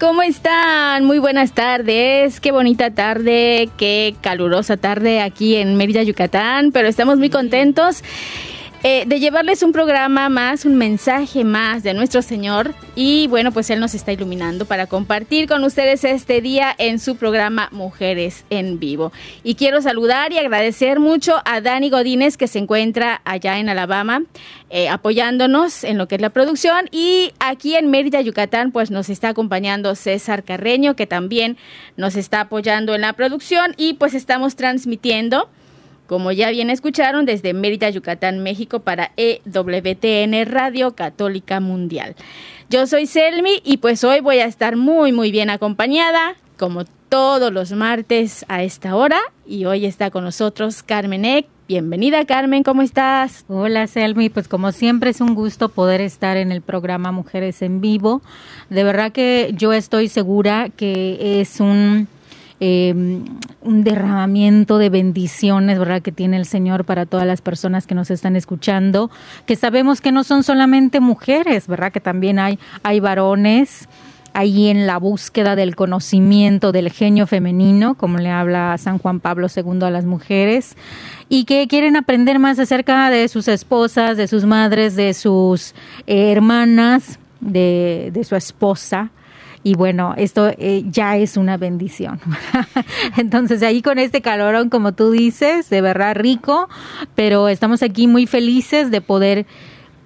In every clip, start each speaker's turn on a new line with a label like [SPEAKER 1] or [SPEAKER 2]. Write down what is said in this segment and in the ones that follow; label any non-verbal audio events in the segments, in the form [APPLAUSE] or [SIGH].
[SPEAKER 1] ¿cómo están? Muy buenas tardes. Qué bonita tarde, qué calurosa tarde aquí en Mérida, Yucatán, pero estamos muy contentos. Eh, de llevarles un programa más, un mensaje más de nuestro Señor. Y bueno, pues Él nos está iluminando para compartir con ustedes este día en su programa Mujeres en Vivo. Y quiero saludar y agradecer mucho a Dani Godínez que se encuentra allá en Alabama eh, apoyándonos en lo que es la producción. Y aquí en Mérida, Yucatán, pues nos está acompañando César Carreño que también nos está apoyando en la producción. Y pues estamos transmitiendo como ya bien escucharon, desde Mérida, Yucatán, México, para EWTN Radio Católica Mundial. Yo soy Selmi y pues hoy voy a estar muy, muy bien acompañada, como todos los martes a esta hora. Y hoy está con nosotros Carmen Eck. Bienvenida, Carmen, ¿cómo estás?
[SPEAKER 2] Hola, Selmi. Pues como siempre es un gusto poder estar en el programa Mujeres en Vivo. De verdad que yo estoy segura que es un eh, un derramamiento de bendiciones, ¿verdad? Que tiene el Señor para todas las personas que nos están escuchando, que sabemos que no son solamente mujeres, ¿verdad? Que también hay, hay varones ahí en la búsqueda del conocimiento del genio femenino, como le habla San Juan Pablo II a las mujeres, y que quieren aprender más acerca de sus esposas, de sus madres, de sus eh, hermanas, de, de su esposa, y bueno, esto eh, ya es una bendición. [LAUGHS] Entonces ahí con este calorón, como tú dices, de verdad rico, pero estamos aquí muy felices de poder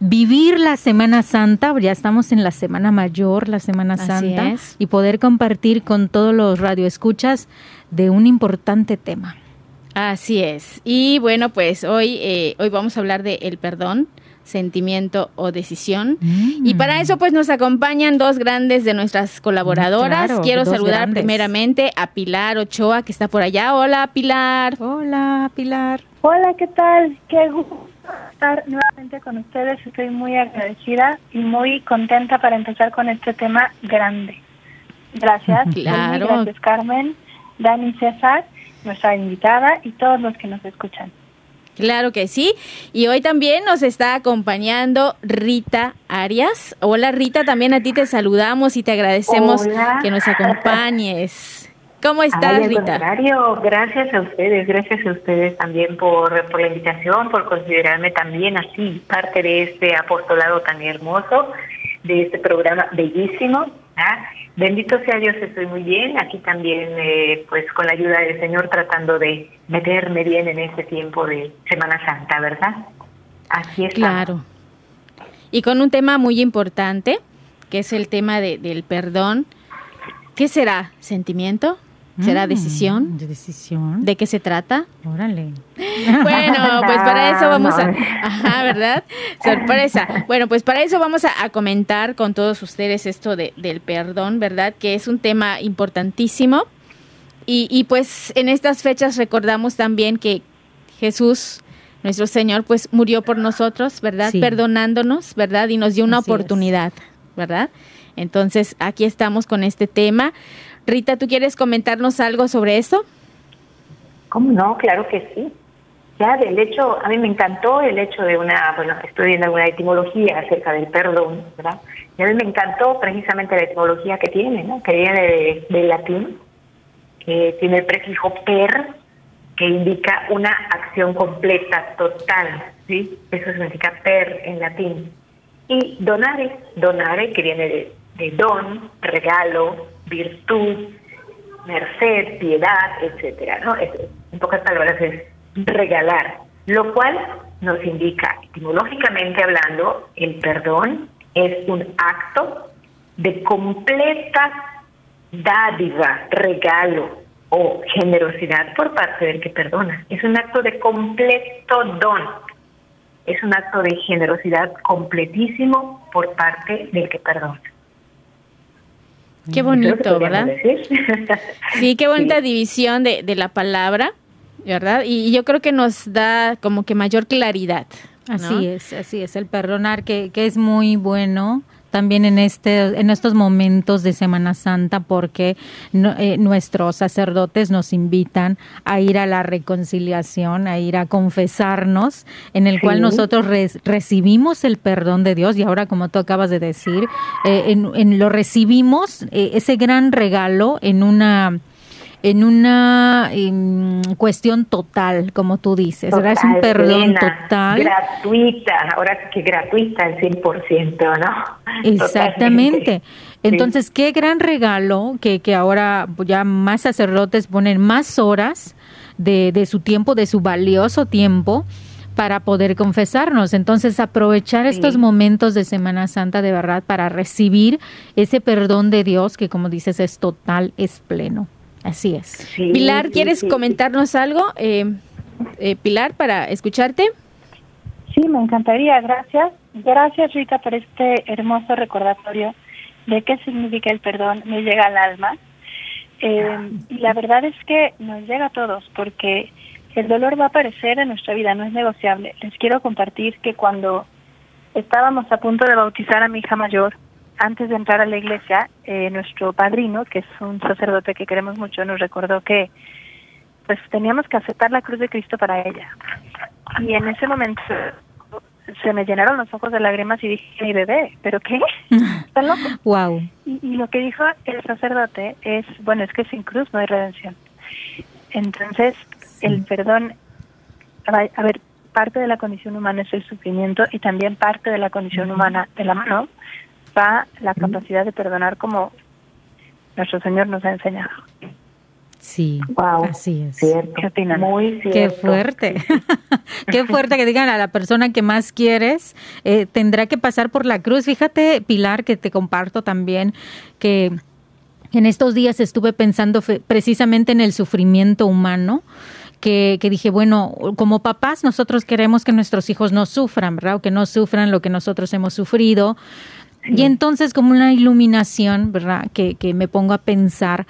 [SPEAKER 2] vivir la Semana Santa, ya estamos en la Semana Mayor, la Semana Santa, y poder compartir con todos los radioescuchas de un importante tema.
[SPEAKER 1] Así es. Y bueno, pues hoy, eh, hoy vamos a hablar de el perdón, sentimiento o decisión.
[SPEAKER 2] Mm.
[SPEAKER 1] Y para eso pues nos acompañan dos grandes de nuestras colaboradoras.
[SPEAKER 2] Claro,
[SPEAKER 1] Quiero saludar
[SPEAKER 2] grandes.
[SPEAKER 1] primeramente a Pilar Ochoa que está por allá. Hola Pilar.
[SPEAKER 2] Hola, Pilar.
[SPEAKER 3] Hola, ¿qué tal? Qué gusto estar nuevamente con ustedes. Estoy muy agradecida y muy contenta para empezar con este tema grande. Gracias. [LAUGHS]
[SPEAKER 1] Claro.
[SPEAKER 3] Gracias, Carmen, Dani César, nuestra invitada y todos los que nos escuchan.
[SPEAKER 1] Claro que sí. Y hoy también nos está acompañando Rita Arias. Hola Rita, también a ti te saludamos y te agradecemos
[SPEAKER 4] Hola.
[SPEAKER 1] que nos acompañes. ¿Cómo estás
[SPEAKER 4] Ay,
[SPEAKER 1] Rita?
[SPEAKER 4] contrario, gracias a ustedes, gracias a ustedes también por, por la invitación, por considerarme también así parte de este apostolado tan hermoso, de este programa bellísimo. ¿Ah? Bendito sea Dios, estoy muy bien. Aquí también, eh, pues con la ayuda del Señor, tratando de meterme bien en este tiempo de Semana Santa, ¿verdad? Así es.
[SPEAKER 1] Claro. Y con un tema muy importante, que es el tema de- del perdón. ¿Qué será? ¿Sentimiento? ¿Será
[SPEAKER 2] Mm,
[SPEAKER 1] decisión?
[SPEAKER 2] ¿De decisión?
[SPEAKER 1] ¿De qué se trata?
[SPEAKER 2] Órale. [LAUGHS]
[SPEAKER 1] Bueno, pues para eso vamos a... Ajá, ¿verdad? Sorpresa. Bueno, pues para eso vamos a, a comentar con todos ustedes esto de, del perdón, ¿verdad? Que es un tema importantísimo. Y, y pues en estas fechas recordamos también que Jesús, nuestro Señor, pues murió por nosotros, ¿verdad?
[SPEAKER 2] Sí.
[SPEAKER 1] Perdonándonos, ¿verdad? Y nos dio una
[SPEAKER 2] Así es.
[SPEAKER 1] oportunidad, ¿verdad? Entonces, aquí estamos con este tema. Rita, ¿tú quieres comentarnos algo sobre eso?
[SPEAKER 4] ¿Cómo no? Claro que sí. ya del hecho, a mí me encantó el hecho de una, bueno, estoy viendo alguna etimología acerca del perdón, ¿verdad? Y a mí me encantó precisamente la etimología que tiene, ¿no? Que viene del latín, que tiene el prefijo per, que indica una acción completa, total, ¿sí? Eso significa per en latín. Y donare, donare, que viene de, de don, regalo, virtud, merced, piedad, etcétera, ¿no? en pocas palabras es regalar, lo cual nos indica, etimológicamente hablando, el perdón es un acto de completa dádiva, regalo o generosidad por parte del que perdona. Es un acto de completo don. Es un acto de generosidad completísimo por parte del que perdona.
[SPEAKER 1] Qué bonito, ¿verdad? [LAUGHS] sí, qué bonita división de, de la palabra, ¿verdad? Y yo creo que nos da como que mayor claridad.
[SPEAKER 2] Así es, así es, el perdonar que, que es muy bueno también en este en estos momentos de Semana Santa porque eh, nuestros sacerdotes nos invitan a ir a la reconciliación, a ir a confesarnos, en el cual nosotros recibimos el perdón de Dios. Y ahora como tú acabas de decir, eh, en, lo recibimos eh, ese gran regalo en una en una cuestión total, como tú dices, Es un perdón total.
[SPEAKER 4] Gratuita, ahora que gratuita al 100%, ¿no?
[SPEAKER 2] Exactamente. Entonces, qué gran regalo que, que ahora ya más sacerdotes ponen más horas de, de su tiempo, de su valioso tiempo para poder confesarnos. Entonces, aprovechar estos momentos de Semana Santa de verdad para recibir ese perdón de Dios que, como dices, es total, es pleno. Así es.
[SPEAKER 1] Pilar, ¿quieres comentarnos algo? Eh, eh, Pilar, para escucharte.
[SPEAKER 3] Sí, me encantaría. Gracias. Gracias, Rita, por este hermoso recordatorio de qué significa el perdón. Me llega al alma. Eh, y la verdad es que nos llega a todos porque el dolor va a aparecer en nuestra vida, no es negociable. Les quiero compartir que cuando estábamos a punto de bautizar a mi hija mayor, antes de entrar a la iglesia, eh, nuestro padrino, que es un sacerdote que queremos mucho, nos recordó que pues teníamos que aceptar la cruz de Cristo para ella. Y en ese momento se me llenaron los ojos de lágrimas y dije, mi bebé, ¿pero qué? [LAUGHS] ¿Están loco?
[SPEAKER 2] Wow.
[SPEAKER 3] Y, y, lo que dijo el sacerdote es, bueno, es que sin cruz no hay redención. Entonces, el perdón, a ver, parte de la condición humana es el sufrimiento y también parte de la condición humana de la mano la capacidad de perdonar como nuestro Señor nos ha enseñado.
[SPEAKER 2] Sí,
[SPEAKER 4] wow,
[SPEAKER 2] así es.
[SPEAKER 4] ¿Qué Muy cierto.
[SPEAKER 2] Qué fuerte. [LAUGHS] Qué fuerte que digan a la persona que más quieres eh, tendrá que pasar por la cruz. Fíjate, Pilar, que te comparto también que en estos días estuve pensando precisamente en el sufrimiento humano. Que, que, dije, bueno, como papás nosotros queremos que nuestros hijos no sufran, ¿verdad? O que no sufran lo que nosotros hemos sufrido, y entonces como una iluminación, ¿verdad? Que, que me pongo a pensar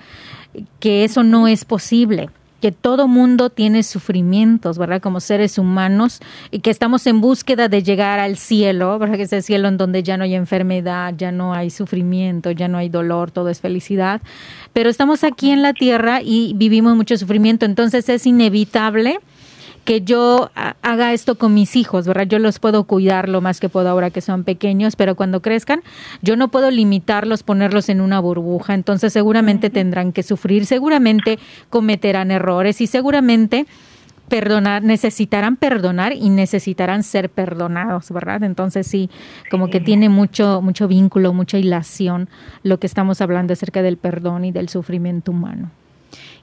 [SPEAKER 2] que eso no es posible que todo mundo tiene sufrimientos, ¿verdad? Como seres humanos y que estamos en búsqueda de llegar al cielo, ¿verdad? Que es el cielo en donde ya no hay enfermedad, ya no hay sufrimiento, ya no hay dolor, todo es felicidad. Pero estamos aquí en la tierra y vivimos mucho sufrimiento, entonces es inevitable que yo haga esto con mis hijos, ¿verdad? Yo los puedo cuidar lo más que puedo ahora que son pequeños, pero cuando crezcan, yo no puedo limitarlos, ponerlos en una burbuja, entonces seguramente tendrán que sufrir, seguramente cometerán errores y seguramente perdonar, necesitarán perdonar y necesitarán ser perdonados, ¿verdad? Entonces sí, como que tiene mucho, mucho vínculo, mucha hilación lo que estamos hablando acerca del perdón y del sufrimiento humano.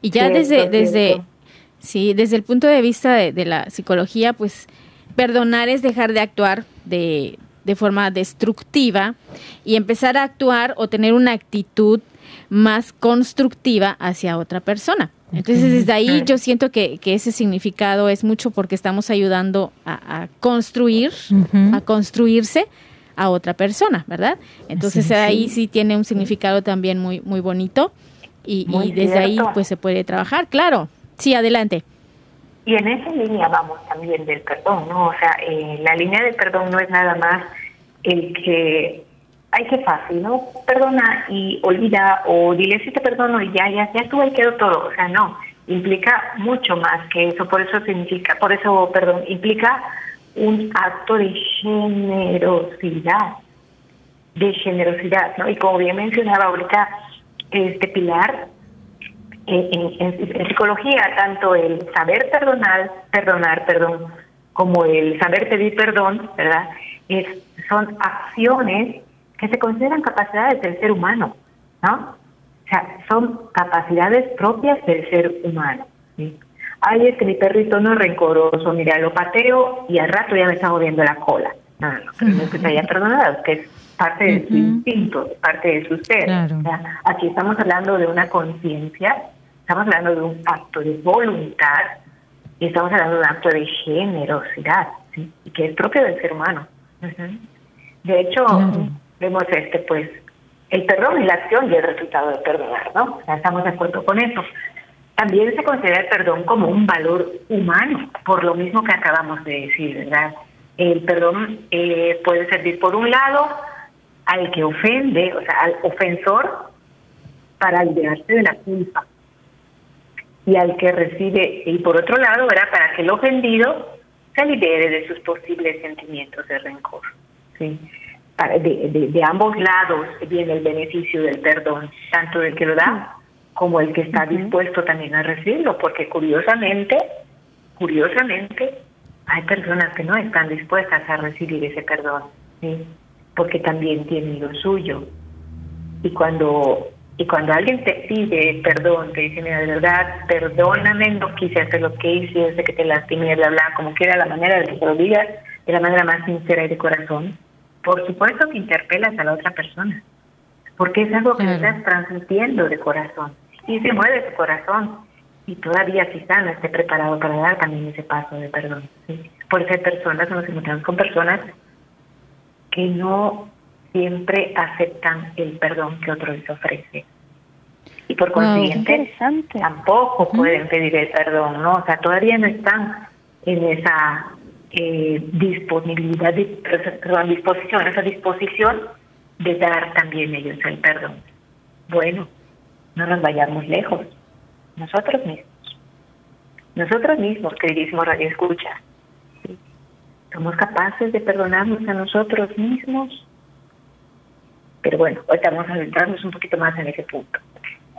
[SPEAKER 1] Y ya desde, desde, Sí, desde el punto de vista de, la psicología, pues perdonar es dejar de actuar de, de forma destructiva y empezar a actuar o tener una actitud más constructiva hacia otra persona. Entonces, desde ahí yo siento que, que, ese significado es mucho porque estamos ayudando a, construir, a construirse a otra persona, ¿verdad? Entonces, ahí sí tiene un significado también muy, muy bonito y, y desde ahí pues se puede trabajar, claro. Sí, adelante.
[SPEAKER 4] Y en esa línea vamos también del perdón, ¿no? O sea, eh, la línea del perdón no es nada más el que hay que fácil, ¿no? Perdona y olvida o dile si te perdono y ya, ya, ya estuvo y quedó todo. O sea, no. implica mucho más que eso, por eso significa, por eso, perdón, implica un acto de generosidad, de generosidad, ¿no? Y como bien mencionaba ahorita este Pilar, en, en, psicología tanto el saber perdonar, perdonar, perdón, como el saber pedir perdón, ¿verdad? Es, son acciones que se consideran capacidades del ser humano, ¿no? O sea, son capacidades propias del ser humano. Ay, es que mi perrito no es rencoroso, mira, lo pateo y al rato ya me está moviendo la cola. No, no, que se haya perdonado, es parte de su instinto, parte de su ser. aquí estamos hablando de una conciencia, estamos hablando de un acto de voluntad y estamos hablando de un acto de generosidad, ¿sí? y que es propio del ser humano. De hecho, vemos este, pues, el perdón es la acción y el resultado de perdonar, ¿no? estamos de acuerdo con eso. También se considera el perdón como un valor humano, por lo mismo que acabamos de decir, ¿verdad? El perdón eh, puede servir por un lado al que ofende, o sea, al ofensor, para liberarse de la culpa. Y al que recibe, y por otro lado, ¿verdad? Para que el ofendido se libere de sus posibles sentimientos de rencor. ¿sí? De, de, ambos lados viene el beneficio del perdón, tanto del que lo da como el que está dispuesto también a recibirlo, porque curiosamente, curiosamente, hay personas que no están dispuestas a recibir ese perdón. ¿sí? Porque también tienen lo suyo. Y cuando y cuando alguien te pide perdón, te dice, mira, de verdad, perdóname, no quise hacer lo que hice, desde que te lastimé, bla, bla, como quiera la manera de que te lo digas, de la manera más sincera y de corazón, por supuesto que interpelas a la otra persona, porque es algo que estás transmitiendo de corazón, y se mueve tu corazón, y todavía quizá no esté preparado para dar también ese paso de perdón. Por ser personas, nos encontramos con personas que no siempre aceptan el perdón que otro les ofrece. Y por consiguiente, tampoco pueden pedir el perdón, ¿no? O sea, todavía no están en esa eh, disponibilidad, perdón, disposición, esa disposición de dar también ellos el perdón. Bueno, no nos vayamos lejos. Nosotros mismos. Nosotros mismos, queridísimo Radio Escucha, ¿Somos capaces de perdonarnos a nosotros mismos? Pero bueno, ahorita vamos a centrarnos un poquito más en ese punto.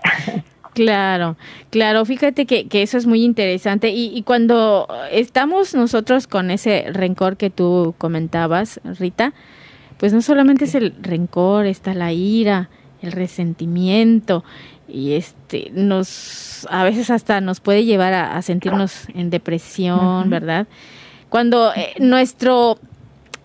[SPEAKER 4] [LAUGHS]
[SPEAKER 1] Claro, claro, fíjate que, que eso es muy interesante y, y, cuando estamos nosotros con ese rencor que tú comentabas, Rita, pues no solamente es el rencor, está la ira, el resentimiento y este nos a veces hasta nos puede llevar a, sentirnos en depresión, ¿verdad? Cuando eh, nuestro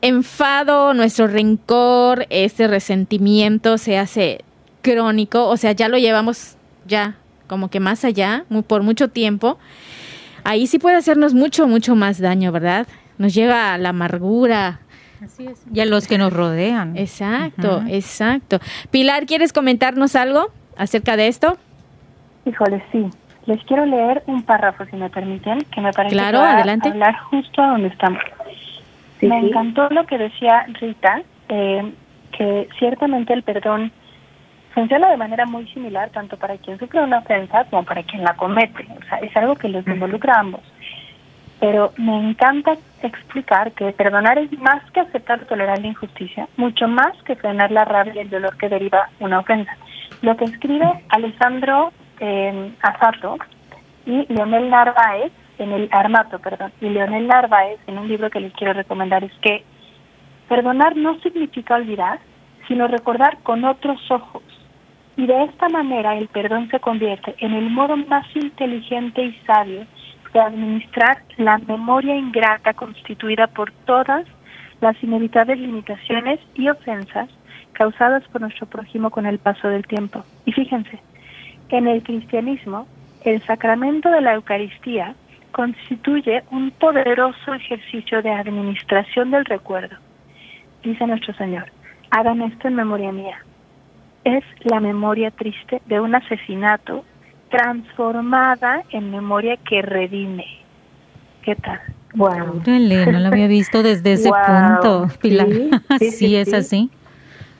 [SPEAKER 1] enfado, nuestro rencor, este resentimiento se hace crónico, o sea, ya lo llevamos ya como que más allá, por mucho tiempo, ahí sí puede hacernos mucho, mucho más daño, ¿verdad? Nos lleva a la amargura.
[SPEAKER 2] Así es. Y a los que nos rodean.
[SPEAKER 1] Exacto, exacto. Pilar, ¿quieres comentarnos algo acerca de esto?
[SPEAKER 3] Híjole, sí. Les quiero leer un párrafo, si me permiten, que me parece
[SPEAKER 1] claro,
[SPEAKER 3] que
[SPEAKER 1] adelante.
[SPEAKER 3] hablar justo a donde estamos. me encantó lo que decía Rita, eh, que ciertamente el perdón funciona de manera muy similar tanto para quien sufre una ofensa como para quien la comete. O sea, es algo que los involucra a ambos. Pero me encanta explicar que perdonar es más que aceptar o tolerar la injusticia, mucho más que frenar la rabia y el dolor que deriva una ofensa. Lo que escribe Alessandro eh, Asato y Leonel Narváez en el Armato, perdón, y Leonel Narváez en un libro que les quiero recomendar es que perdonar no significa olvidar, sino recordar con otros ojos. Y de esta manera el perdón se convierte en el modo más inteligente y sabio de administrar la memoria ingrata constituida por todas las inevitables limitaciones y ofensas causadas por nuestro prójimo con el paso del tiempo. Y fíjense, en el cristianismo, el sacramento de la Eucaristía constituye un poderoso ejercicio de administración del recuerdo. Dice nuestro Señor, hagan esto en memoria mía. Es la memoria triste de un asesinato transformada en memoria que redime. ¿Qué tal?
[SPEAKER 2] Wow. no lo había visto desde ese [LAUGHS] punto, Pilar. Sí, [LAUGHS] es así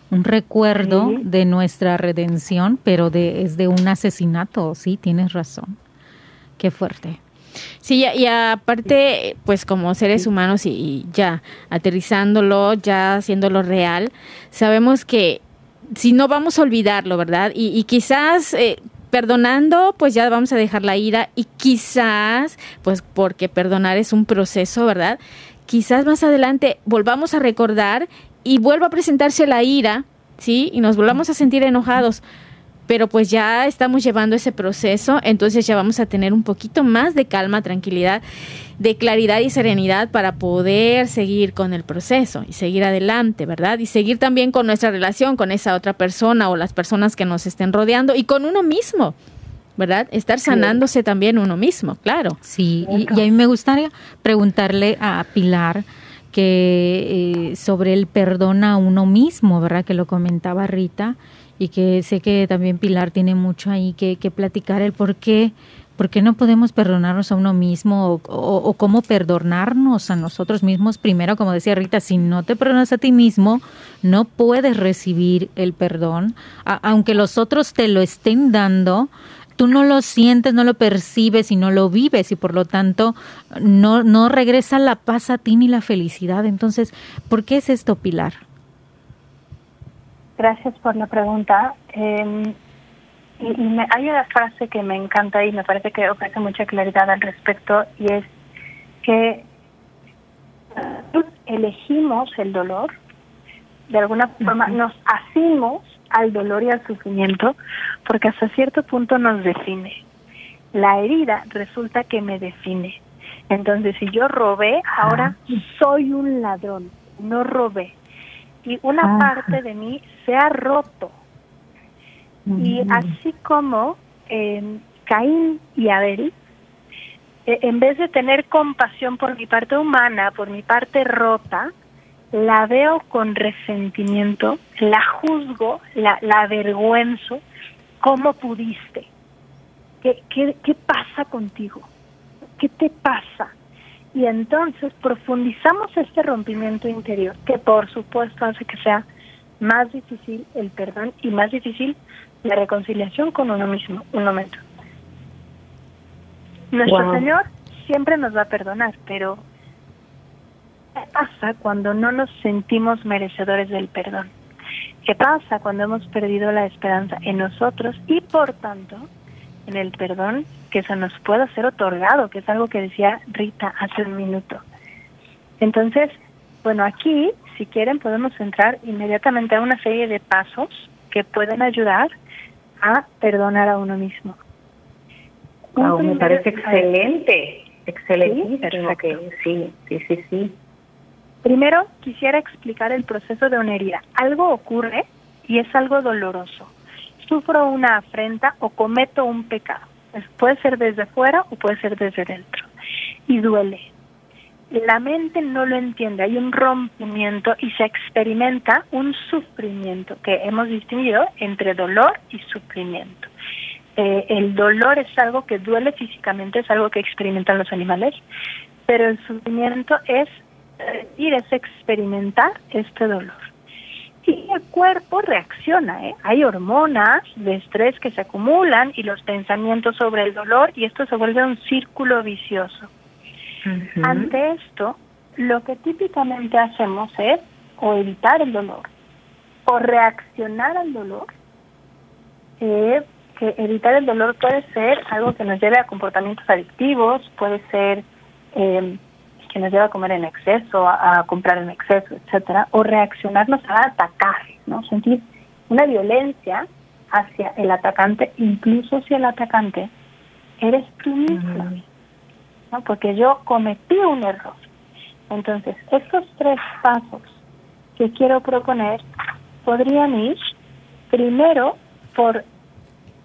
[SPEAKER 2] un recuerdo de nuestra redención, pero de, es de un asesinato, sí, tienes razón. Qué fuerte.
[SPEAKER 1] Sí, y aparte, pues como seres humanos y, ya aterrizándolo, ya haciéndolo real, sabemos que si no vamos a olvidarlo, ¿verdad? Y, quizás eh, perdonando, pues ya vamos a dejar la ira y quizás, pues porque perdonar es un proceso, ¿verdad? Quizás más adelante volvamos a recordar y vuelva a presentarse la ira, ¿sí? Y nos volvamos a sentir enojados pero pues ya estamos llevando ese proceso, entonces ya vamos a tener un poquito más de calma, tranquilidad, de claridad y serenidad para poder seguir con el proceso y seguir adelante, ¿verdad? Y seguir también con nuestra relación con esa otra persona o las personas que nos estén rodeando y con uno mismo. ¿verdad? Estar sanándose también uno mismo, claro.
[SPEAKER 2] Sí, y, a mí me gustaría preguntarle a Pilar que eh, sobre el perdón a uno mismo, ¿verdad? Que lo comentaba Rita y que sé que también Pilar tiene mucho ahí que, que platicar el por qué, por qué no podemos perdonarnos a uno mismo o, cómo perdonarnos a nosotros mismos. Primero, como decía Rita, si no te perdonas a ti mismo, no puedes recibir el perdón, aunque los otros te lo estén dando. Tú no lo sientes, no lo percibes y no lo vives y por lo tanto no, no regresa la paz a ti ni la felicidad. Entonces, ¿por qué es esto, Pilar?
[SPEAKER 3] Gracias por la pregunta. Eh, y, me, hay una frase que me encanta y me parece que ofrece mucha claridad al respecto y es que elegimos el dolor, de alguna forma nos asimos al dolor y al sufrimiento porque hasta cierto punto nos define. La herida resulta que me define. Entonces, si yo robé, ahora soy un ladrón, no robé, y una parte de mí se ha roto. Y así como eh, Caín y Abel, eh, en vez de tener compasión por mi parte humana, por mi parte rota, la veo con resentimiento, la juzgo, la, la avergüenzo. ¿Cómo pudiste? ¿Qué, qué, qué pasa contigo? ¿Qué te pasa? y entonces profundizamos este rompimiento interior, que por supuesto hace que sea más difícil el perdón y más difícil la reconciliación con uno mismo. Un momento. Nuestro Señor siempre nos va a perdonar, pero ¿qué pasa cuando no nos sentimos merecedores del perdón? ¿Qué pasa cuando hemos perdido la esperanza en nosotros y por tanto en el perdón que se nos pueda ser otorgado, que es algo que decía Rita hace un minuto. Entonces, bueno, aquí, si quieren, podemos entrar inmediatamente a una serie de pasos que pueden ayudar a perdonar a uno mismo.
[SPEAKER 4] me parece excelente, excelente, ¿Sí? sí, sí, sí.
[SPEAKER 3] Primero, quisiera explicar el proceso de una herida. Algo ocurre y es algo doloroso sufro una afrenta o cometo un pecado. Puede ser desde fuera o puede ser desde dentro. Y duele. La mente no lo entiende, hay un rompimiento y se experimenta un sufrimiento que hemos distinguido entre dolor y sufrimiento. Eh, el dolor es algo que duele físicamente, es algo que experimentan los animales, pero el sufrimiento es ir, es experimentar este dolor y el cuerpo reacciona. ¿eh? Hay hormonas de estrés que se acumulan y los pensamientos sobre el dolor y esto se vuelve un círculo vicioso. Ante esto, lo que típicamente hacemos es o evitar el dolor o reaccionar al dolor. Eh, que evitar el dolor puede ser algo que nos lleve a comportamientos adictivos, puede ser eh, que nos lleva a comer en exceso, a, comprar en exceso, etcétera, o reaccionarnos a atacar, ¿no? Sentir una violencia hacia el atacante, incluso si el atacante eres tú mismo, ¿no? Porque yo cometí un error. Entonces, estos tres pasos que quiero proponer podrían ir primero por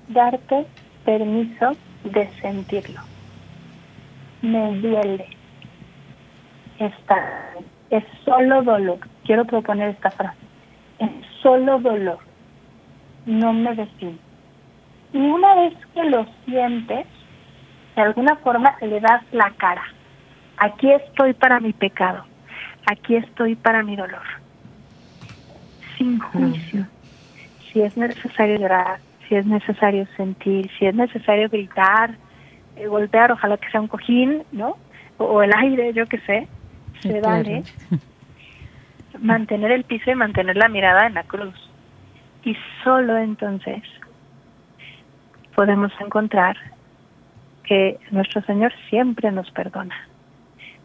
[SPEAKER 3] darte permiso de sentirlo. Me duele, está, es solo dolor. Quiero proponer esta frase. Es solo dolor. No me define. Y una vez que lo sientes, de alguna forma le das la cara. Aquí estoy para mi pecado. Aquí estoy para mi dolor. Sin juicio. Si es necesario llorar, si es necesario sentir, si es necesario gritar, eh, golpear, ojalá que sea un cojín, ¿no? O, el aire, yo qué sé, [LAUGHS] se vale. Mantener el piso y mantener la mirada en la cruz. Y solo entonces podemos encontrar que nuestro Señor siempre nos perdona.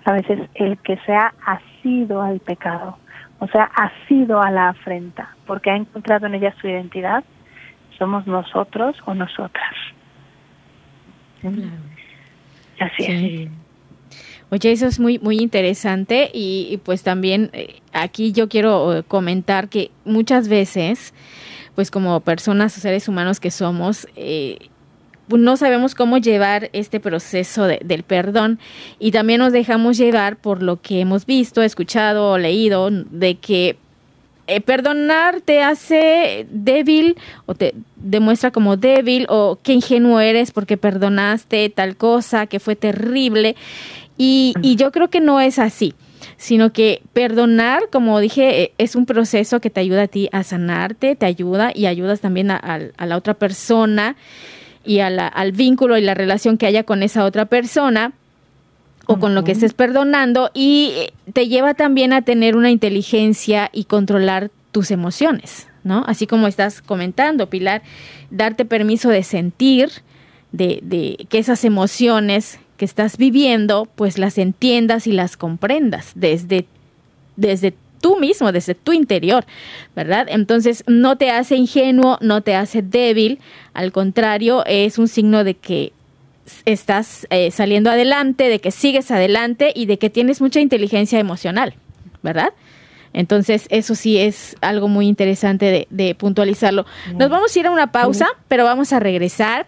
[SPEAKER 3] A veces el que sea ha sido al pecado, o sea, ha sido a la afrenta, porque ha encontrado en ella su identidad, somos nosotros o nosotras. Así es.
[SPEAKER 1] Oye, eso es muy muy interesante y, pues también eh, aquí yo quiero eh, comentar que muchas veces, pues como personas o seres humanos que somos, eh, no sabemos cómo llevar este proceso del perdón y también nos dejamos llevar por lo que hemos visto, escuchado o leído de que eh, perdonar te hace débil o te demuestra como débil o qué ingenuo eres porque perdonaste tal cosa que fue terrible. Y, yo creo que no es así sino que perdonar, como dije, eh, es un proceso que te ayuda a ti a sanarte, te ayuda y ayudas también a la otra persona y al vínculo y la relación que haya con esa otra persona o con lo que estés perdonando y eh, te lleva también a tener una inteligencia y controlar tus emociones, ¿no? Así como estás comentando, Pilar, darte permiso de sentir, de, de que esas emociones que estás viviendo, pues las entiendas y las comprendas desde, desde tú mismo, desde tu interior, ¿verdad? Entonces no te hace ingenuo, no te hace débil, al contrario, es un signo de que estás eh, saliendo adelante, de que sigues adelante y de que tienes mucha inteligencia emocional, ¿verdad? Entonces, eso sí es algo muy interesante de, puntualizarlo. Nos vamos a ir a una pausa, pero vamos a regresar.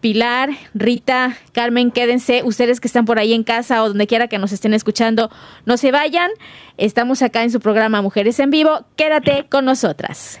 [SPEAKER 1] Pilar, Rita, Carmen, quédense. Ustedes que están por ahí en casa o donde quiera que nos estén escuchando, no se vayan. Estamos acá en su programa Mujeres en Vivo. Quédate con nosotras.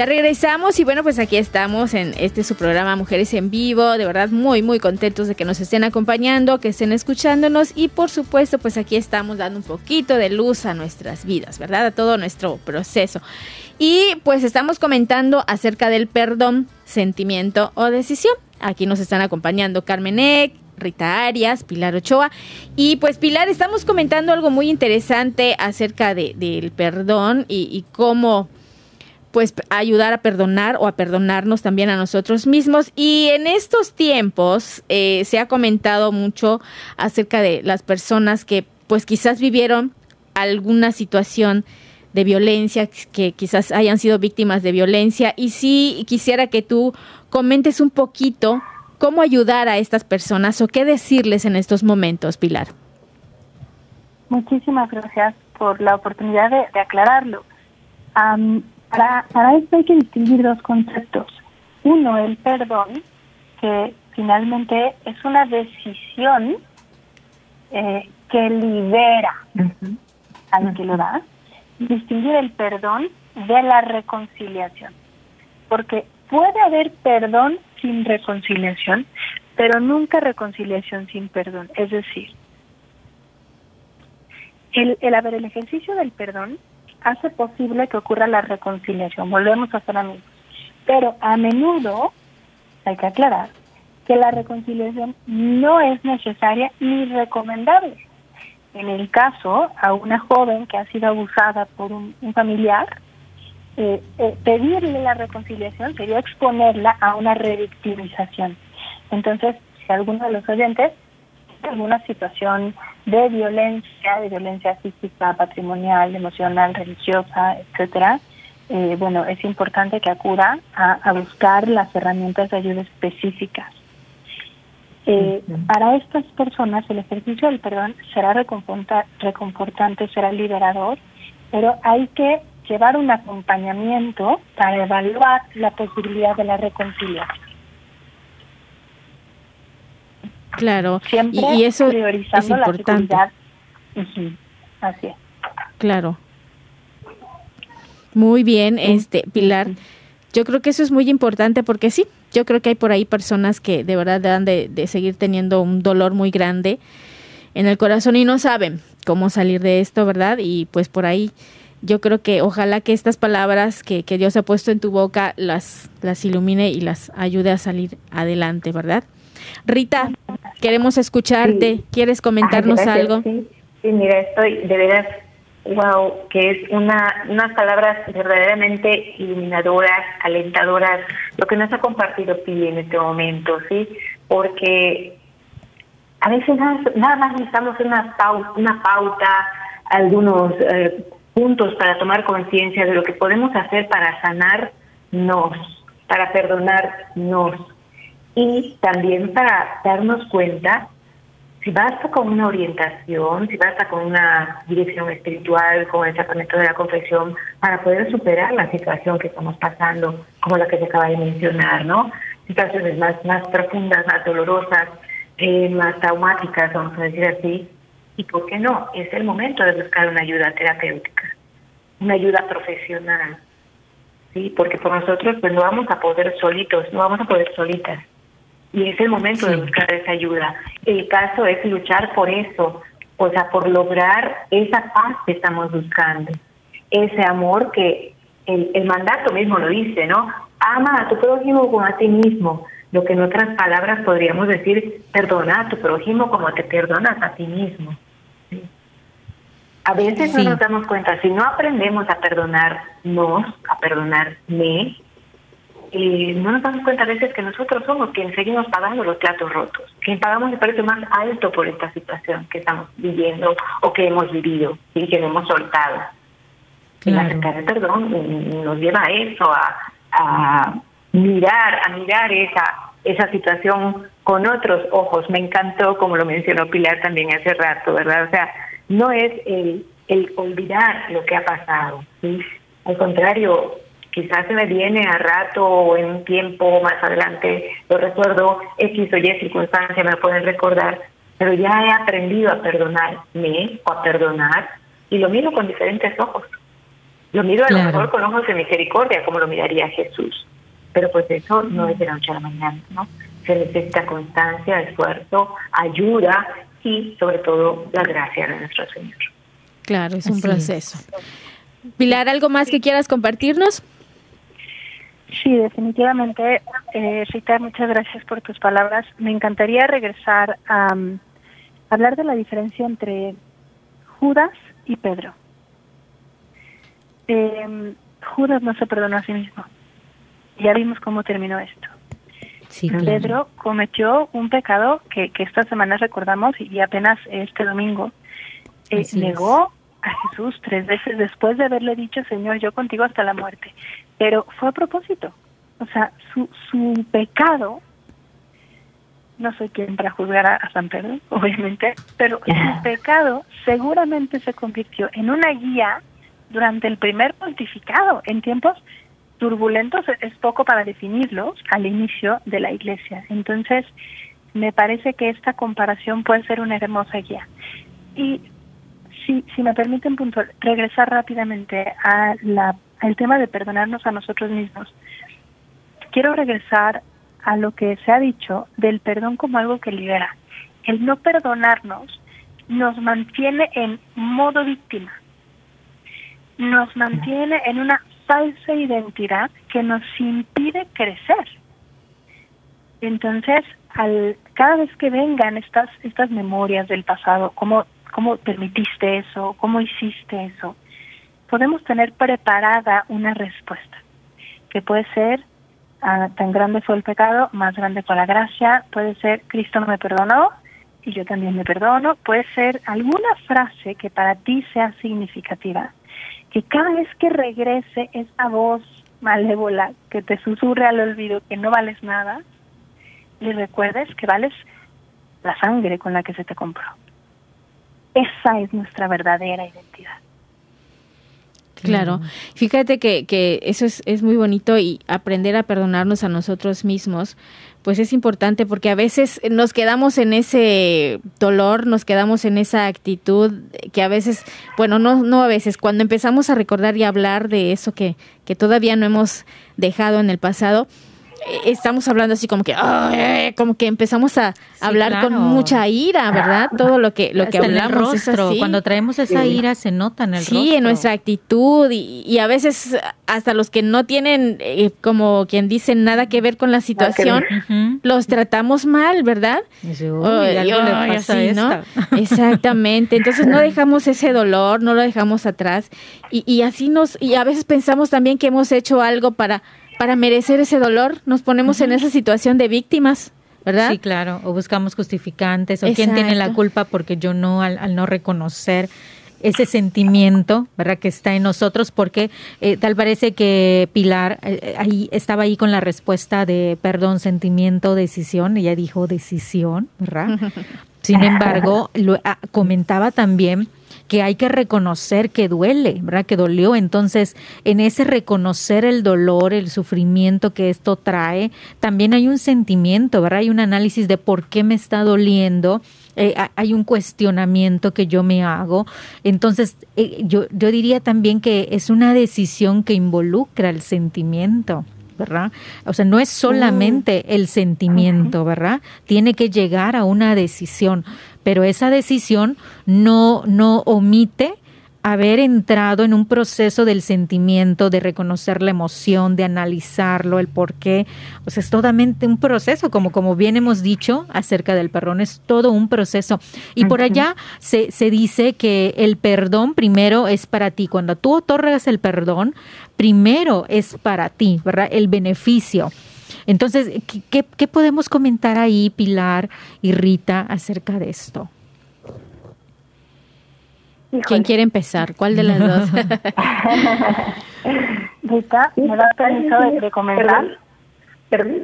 [SPEAKER 1] Ya regresamos y bueno, pues aquí estamos en este su programa Mujeres en Vivo. De verdad, muy, muy contentos de que nos estén acompañando, que estén escuchándonos y por supuesto, pues aquí estamos dando un poquito de luz a nuestras vidas, ¿verdad? A todo nuestro proceso. Y pues estamos comentando acerca del perdón, sentimiento o decisión. Aquí nos están acompañando Carmen Eck, Rita Arias, Pilar Ochoa. Y pues Pilar, estamos comentando algo muy interesante acerca de, del perdón y, y cómo pues ayudar a perdonar o a perdonarnos también a nosotros mismos. Y en estos tiempos eh, se ha comentado mucho acerca de las personas que pues quizás vivieron alguna situación de violencia, que quizás hayan sido víctimas de violencia. Y sí quisiera que tú comentes un poquito cómo ayudar a estas personas o qué decirles en estos momentos, Pilar.
[SPEAKER 3] Muchísimas gracias por la oportunidad de, aclararlo. Para, para esto hay que distinguir dos conceptos. Uno, el perdón, que finalmente es una decisión eh, que libera al que lo da. Distinguir el perdón de la reconciliación. Porque puede haber perdón sin reconciliación, pero nunca reconciliación sin perdón. Es decir, el, el haber el ejercicio del perdón hace posible que ocurra la reconciliación. Volvemos a ser amigos. Pero a menudo, hay que aclarar, que la reconciliación no es necesaria ni recomendable. En el caso a una joven que ha sido abusada por un, familiar, eh, eh, pedirle la reconciliación sería exponerla a una revictimización. Entonces, si alguno de los oyentes alguna situación de violencia, de violencia física, patrimonial, emocional, religiosa, etcétera, eh, bueno, es importante que acuda a, buscar las herramientas de ayuda específicas. Eh, para estas personas el ejercicio del perdón será reconfortante, será liberador, pero hay que llevar un acompañamiento para evaluar la posibilidad de la reconciliación.
[SPEAKER 1] Claro, y, eso es importante.
[SPEAKER 3] Así es.
[SPEAKER 1] Claro. Muy bien, este Pilar. Yo creo que eso es muy importante porque sí, yo creo que hay por ahí personas que de verdad deben de, de seguir teniendo un dolor muy grande en el corazón y no saben cómo salir de esto, ¿verdad? Y pues por ahí yo creo que ojalá que estas palabras que, que Dios ha puesto en tu boca las, las ilumine y las ayude a salir adelante, ¿verdad? Rita, queremos escucharte. ¿Quieres comentarnos algo?
[SPEAKER 4] Sí. mira, estoy de veras, wow, que es una, unas palabras verdaderamente iluminadoras, alentadoras, lo que nos ha compartido Pi en este momento, ¿sí? Porque a veces nada, más necesitamos una pauta, una pauta algunos eh, puntos para tomar conciencia de lo que podemos hacer para sanarnos, para perdonarnos y también para darnos cuenta si basta con una orientación, si basta con una dirección espiritual, con el sacramento de la confesión, para poder superar la situación que estamos pasando, como la que se acaba de mencionar, ¿no? Situaciones más, más profundas, más dolorosas, eh, más traumáticas, vamos a decir así. ¿Y por qué no? Es el momento de buscar una ayuda terapéutica, una ayuda profesional, ¿sí? Porque por nosotros pues no vamos a poder solitos, no vamos a poder solitas y es el momento de buscar esa ayuda. El caso es luchar por eso, o sea, por lograr esa paz que estamos buscando, ese amor que el, el mandato mismo lo dice, ¿no? Ama a tu prójimo como a ti mismo, lo que en otras palabras podríamos decir, perdona a tu prójimo como te perdonas a ti mismo. A veces no nos damos cuenta, si no aprendemos a perdonarnos, a perdonarme, y no nos damos cuenta a veces que nosotros somos quienes seguimos pagando los platos rotos, quien pagamos el precio más alto por esta situación que estamos viviendo o que hemos vivido y que no hemos soltado. Y la el perdón nos lleva a eso, a, a mirar, a mirar esa, esa situación con otros ojos. Me encantó, como lo mencionó Pilar también hace rato, ¿verdad? O sea, no es el, el olvidar lo que ha pasado, ¿sí? Al contrario, quizás se me viene a rato o en un tiempo más adelante, lo recuerdo, X o Y circunstancia me pueden recordar, pero ya he aprendido a perdonarme o a perdonar y lo miro con diferentes ojos. Lo miro a lo mejor con ojos de misericordia, como lo miraría Jesús. Pero pues eso no es de la noche a la mañana, ¿no? Se necesita constancia, esfuerzo, ayuda y sobre todo la gracia de nuestro Señor.
[SPEAKER 1] Claro, es un proceso. Pilar, ¿algo más que quieras compartirnos?
[SPEAKER 3] Sí, definitivamente, eh, Rita, muchas gracias por tus palabras. Me encantaría regresar a um, hablar de la diferencia entre Judas y Pedro. Eh, Judas no se perdonó a sí mismo. Ya vimos cómo terminó esto. Pedro cometió un pecado que, que esta semana recordamos y apenas este domingo eh, negó a Jesús tres veces después de haberle dicho, Señor, yo contigo hasta la muerte. Pero fue a propósito. O sea, su, su pecado, no soy quien para juzgar a, San Pedro, [LAUGHS] obviamente, pero su pecado seguramente se convirtió en una guía durante el primer pontificado, en tiempos turbulentos es poco para definirlos al inicio de la iglesia. Entonces, me parece que esta comparación puede ser una hermosa guía. Y si, si me permiten punto, regresar rápidamente a la, al tema de perdonarnos a nosotros mismos. quiero regresar a lo que se ha dicho del perdón como algo que libera. El no perdonarnos nos mantiene en modo víctima, nos mantiene en una falsa identidad que nos impide crecer. Entonces, al, cada vez que vengan estas, estas memorias del pasado, cómo, cómo permitiste eso, cómo hiciste eso, podemos tener preparada una respuesta, que puede ser, ah, tan grande fue el pecado, más grande fue la gracia, puede ser, Cristo no me perdonó y yo también me perdono, puede ser alguna frase que para ti sea significativa, que cada vez que regrese esa voz malévola que te susurre al olvido que no vales nada, le recuerdes que vales la sangre con la que se te compró. Esa es nuestra verdadera identidad.
[SPEAKER 1] Claro, fíjate que, que eso es, es muy bonito y aprender a perdonarnos a nosotros mismos, pues es importante porque a veces nos quedamos en ese dolor, nos quedamos en esa actitud que a veces, bueno, no, no a veces, cuando empezamos a recordar y hablar de eso que, que todavía no hemos dejado en el pasado, estamos hablando así como que como que empezamos a hablar con mucha ira, ¿verdad? Todo lo que lo que hablamos
[SPEAKER 2] rostro, cuando traemos esa ira se nota en el
[SPEAKER 1] rostro. Sí, en nuestra actitud y, a veces hasta los que no tienen eh, como quien dice nada que ver con la situación, los tratamos mal, ¿verdad? [LAUGHS] Exactamente. Entonces no dejamos ese dolor, no lo dejamos atrás y, y así nos y a veces pensamos también que hemos hecho algo para para merecer ese dolor, nos ponemos en esa situación de víctimas. ¿verdad?
[SPEAKER 2] Sí, claro, o buscamos justificantes, o quién tiene la culpa porque yo no, al, no reconocer ese sentimiento, ¿verdad? Que está en nosotros, porque eh, tal parece que Pilar eh, ahí estaba ahí con la respuesta de perdón, sentimiento, decisión, ella dijo decisión, ¿verdad? [LAUGHS] Sin embargo, lo, ah, comentaba también que hay que reconocer que duele, ¿verdad? Que dolió. Entonces, en ese reconocer el dolor, el sufrimiento que esto trae, también hay un sentimiento, ¿verdad? Hay un análisis de por qué me está doliendo. Eh, hay un cuestionamiento que yo me hago. Entonces, eh, yo, yo diría también que es una decisión que involucra el sentimiento. ¿Verdad? O sea, no es solamente mm. el sentimiento, ¿verdad? Tiene que llegar a una decisión pero esa decisión no, no omite haber entrado en un proceso del sentimiento, de reconocer la emoción, de analizarlo, el por qué. O sea, es totalmente un proceso, como, como bien hemos dicho acerca del perdón, es todo un proceso. Y por allá se, se dice que el perdón primero es para ti. Cuando tú otorgas el perdón, primero es para ti, ¿verdad? El beneficio. Entonces, ¿qué, ¿qué, podemos comentar ahí, Pilar y Rita, acerca de esto?
[SPEAKER 1] ¿Quién quiere empezar? ¿Cuál de las [LAUGHS] dos?
[SPEAKER 3] Rita, ¿me das permiso de, comentar?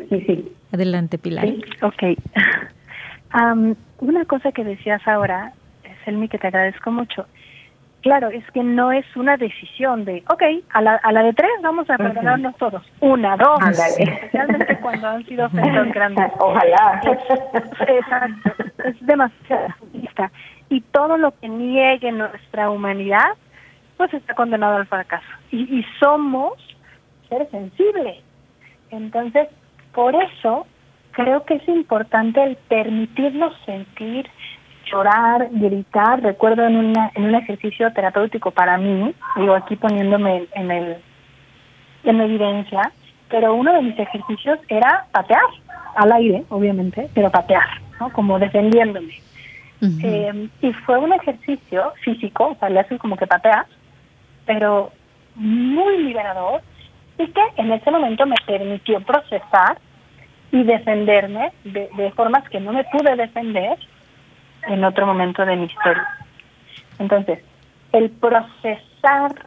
[SPEAKER 4] Sí, sí.
[SPEAKER 2] Adelante, Pilar.
[SPEAKER 3] ok. [LAUGHS] una cosa que decías ahora, Selmi, que te agradezco mucho, Claro, es que no es una decisión de, ok, a la, a la de tres vamos a perdonarnos todos. Una, dos, [LAUGHS] especialmente cuando han sido ofensas grandes.
[SPEAKER 4] Ojalá.
[SPEAKER 3] exacto, es demasiado Y todo lo que niegue nuestra humanidad, pues está condenado al fracaso. Y, y somos seres sensibles. Entonces, por eso creo que es importante el permitirnos sentir, llorar, gritar. Recuerdo en, una, en un ejercicio terapéutico para mí, digo aquí poniéndome en, el, en evidencia, pero uno de mis ejercicios era patear, al aire, obviamente, pero patear, ¿no? Como defendiéndome. Eh, y fue un ejercicio físico, o sea, le haces como que pateas, pero muy liberador y que en ese momento me permitió procesar y defenderme de, de formas que no me pude defender en otro momento de mi historia. Entonces, el procesar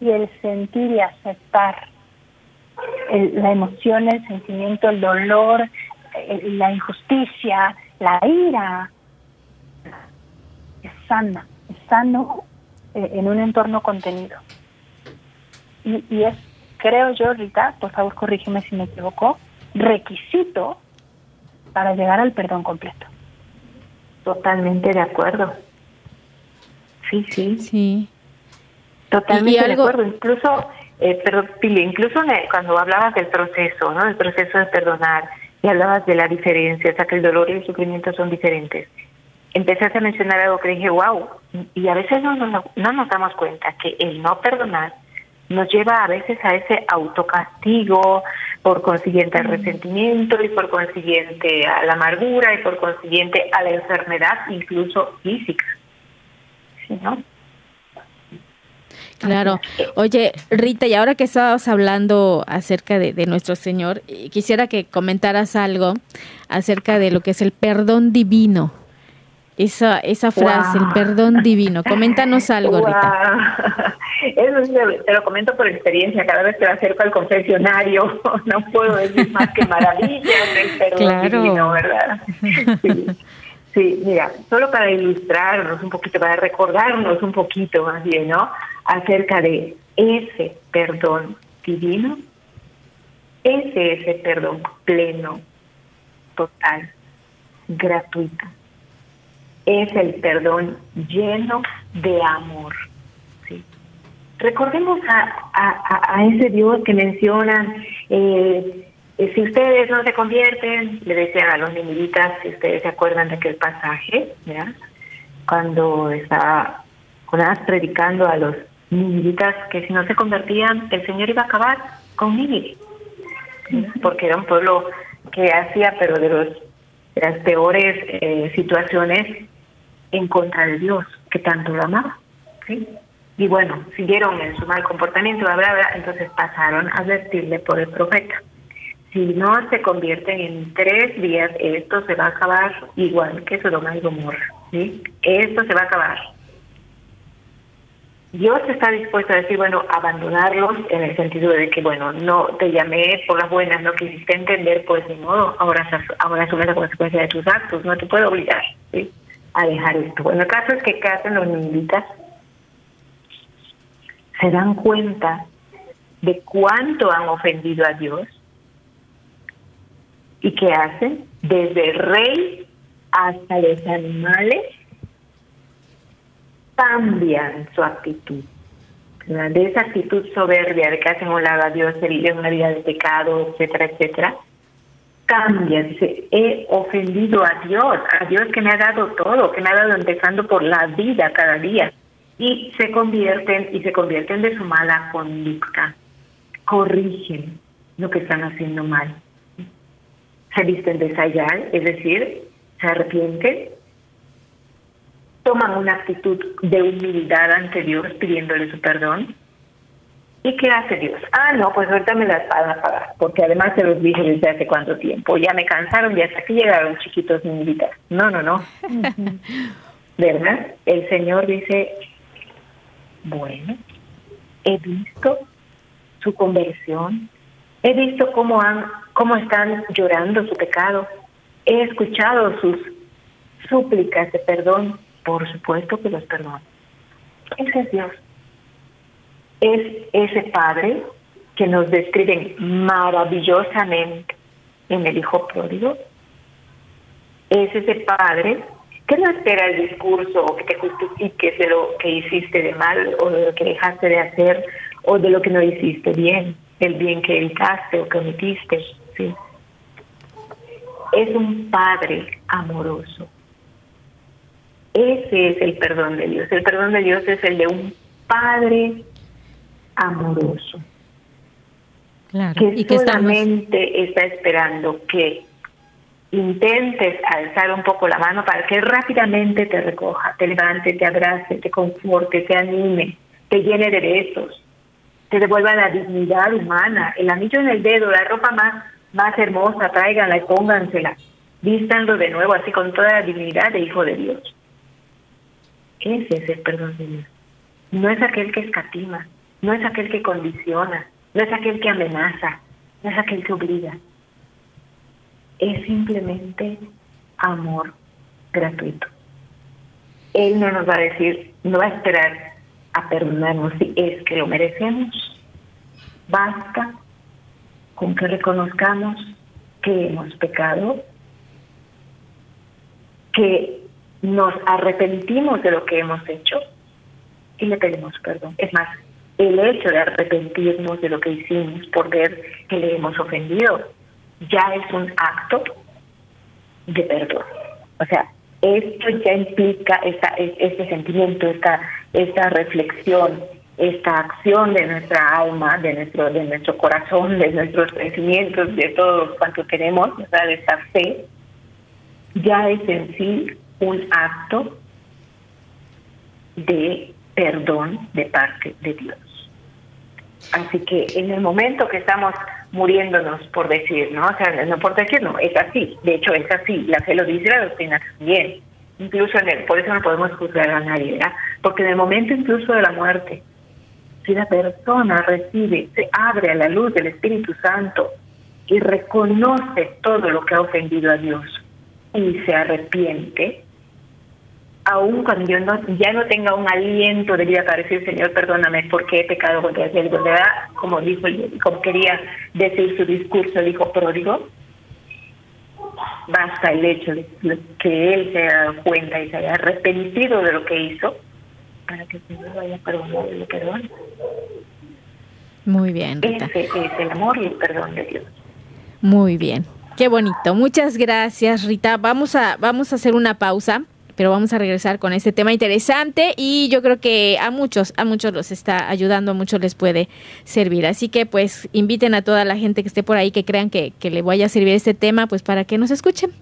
[SPEAKER 3] y el sentir y aceptar la emoción, el sentimiento, el dolor, la injusticia, la ira, sana, es sano eh, en un entorno contenido. Y, y es, creo yo, Rita, por favor corrígeme si me equivoco, requisito para llegar al perdón completo.
[SPEAKER 4] Totalmente de acuerdo. Sí, sí.
[SPEAKER 1] Sí.
[SPEAKER 4] Totalmente de acuerdo. Incluso Eh, pero Pili, incluso cuando hablabas del proceso, ¿no? El proceso de perdonar y hablabas de la diferencia, o sea que el dolor y el sufrimiento son diferentes. Empezaste a mencionar algo que dije, wow, y a veces no, no, no nos damos cuenta que el no perdonar nos lleva a veces a ese autocastigo, por consiguiente al resentimiento y por consiguiente a la amargura y por consiguiente a la enfermedad incluso física. ¿Sí, no?
[SPEAKER 1] Claro. Oye, Rita, y ahora que estabas hablando acerca de, de, nuestro Señor, eh, quisiera que comentaras algo acerca de lo que es el perdón divino. Esa, esa frase, el perdón divino. Coméntanos algo, Rita. [LAUGHS]
[SPEAKER 4] Eso te lo comento por experiencia. Cada vez que me acerco al confesionario, [LAUGHS] no puedo decir más que maravillas del perdón divino, ¿verdad? Sí. Sí, mira, solo para ilustrarnos un poquito, para recordarnos un poquito más bien, ¿no? Acerca de ese perdón divino, ese, ese perdón pleno, total, gratuito. Es el perdón lleno de amor. Recordemos a, a, ese Dios que mencionan eh, si ustedes no se convierten, le decían a los ninivitas, si ustedes se acuerdan de aquel pasaje, ¿ya? cuando estaba Jonás predicando a los ninivitas que si no se convertían, el Señor iba a acabar con Nínive, porque era un pueblo que hacía, pero de, los, las peores eh, situaciones en contra de Dios, que tanto lo amaba. ¿sí? Y bueno, siguieron en su mal comportamiento, bla, bla, bla, entonces pasaron a advertirle por el profeta si no se convierten en tres días, esto se va a acabar igual que Sodoma y Gomorra. ¿sí? Esto se va a acabar. Dios está dispuesto a decir, bueno, abandonarlos en el sentido de que, bueno, no te llamé por las buenas, no quisiste entender, pues ni modo, ahora, ahora la consecuencia de tus actos, no te puedo obligar ¿sí? A dejar esto. Bueno, el caso es que casan los niñitas, se dan cuenta de cuánto han ofendido a Dios ¿Y qué hacen? Desde el rey hasta los animales cambian su actitud. De esa actitud soberbia de que hacen un a Dios, se viven una vida de pecado, etcétera, etcétera, cambian. Dice, he ofendido a Dios, a Dios que me ha dado todo, que me ha dado empezando por la vida cada día. Y se convierten, y se convierten de su mala conducta. Corrigen lo que están haciendo mal se visten de sayal, es decir, se arrepienten, toman una actitud de humildad ante Dios pidiéndole su perdón. ¿Y qué hace Dios? Ah, no, pues ahorita me las van a pagar, porque además se los dije desde hace cuánto tiempo. Ya me cansaron y hasta aquí llegaron chiquitos niñitas. No, no, no. [LAUGHS] ¿Verdad? El Señor dice, bueno, he visto su conversión, he visto cómo han cómo están llorando su pecado. He escuchado sus súplicas de perdón. Por supuesto que los perdono. Ese es Dios. Es ese Padre que nos describen maravillosamente en el Hijo Pródigo. Es ese Padre que no espera el discurso o que te justifiques de lo que hiciste de mal o de lo que dejaste de hacer o de lo que no hiciste bien, el bien que evitaste o que omitiste. Es un Padre amoroso. Ese es el perdón de Dios. El perdón de Dios es el de un Padre amoroso. que y que solamente está esperando que intentes alzar un poco la mano para que rápidamente te recoja, te levante, te abrace, te conforte, te anime, te llene de besos, te devuelva la dignidad humana, el anillo en el dedo, la ropa más más hermosa, tráiganla y póngansela. Vístanlo de nuevo así con toda la dignidad de hijo de Dios. Ese es el perdón de Dios. No es aquel que escatima, no es aquel que condiciona, no es aquel que amenaza, no es aquel que obliga. Es simplemente amor gratuito. Él no nos va a decir, no va a esperar a perdonarnos si es que lo merecemos. Basta con que reconozcamos que hemos pecado, que nos arrepentimos de lo que hemos hecho y le pedimos perdón. Es más, el hecho de arrepentirnos de lo que hicimos por ver que le hemos ofendido ya es un acto de perdón. O sea, esto ya implica esta, este sentimiento, esta, esta reflexión, esta acción de nuestra alma, de nuestro, de nuestro corazón, de nuestros sentimientos, de todo cuanto tenemos, de esta fe, ya es en sí un acto de perdón de parte de Dios. Así que en el momento que estamos muriéndonos por decir, ¿no? O sea, no por decir, no, es así. De hecho, es así. La fe lo dice, la doctrina también. Incluso en el, por eso no podemos juzgar a nadie, ¿verdad? Porque en el momento incluso de la muerte, si la persona recibe, se abre a la luz del Espíritu Santo y reconoce todo lo que ha ofendido a Dios y se arrepiente, aún cuando yo no, ya no tenga un aliento de vida para decir, Señor, perdóname porque he pecado contra él, ¿verdad? Como dijo, como quería decir su discurso, dijo pródigo, basta el hecho de que él se haya dado cuenta y se haya arrepentido de lo que hizo para que el Señor vaya a perdonar y lo perdone.
[SPEAKER 1] Muy bien.
[SPEAKER 4] Rita. Ese es el amor y el perdón de Dios.
[SPEAKER 1] Muy bien. Qué bonito. Muchas gracias, Rita. Vamos a, vamos a hacer una pausa pero vamos a regresar con este tema interesante y yo creo que a muchos, a muchos los está ayudando, a muchos les puede servir. Así que pues inviten a toda la gente que esté por ahí que crean que, le vaya a servir este tema, pues para que nos escuchen.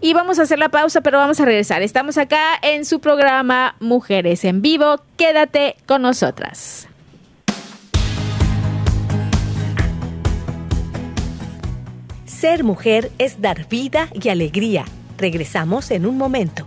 [SPEAKER 1] Y vamos a hacer la pausa, pero vamos a regresar. Estamos acá en su programa Mujeres en Vivo. Quédate con nosotras.
[SPEAKER 5] Ser mujer es dar vida y alegría. Regresamos en un momento.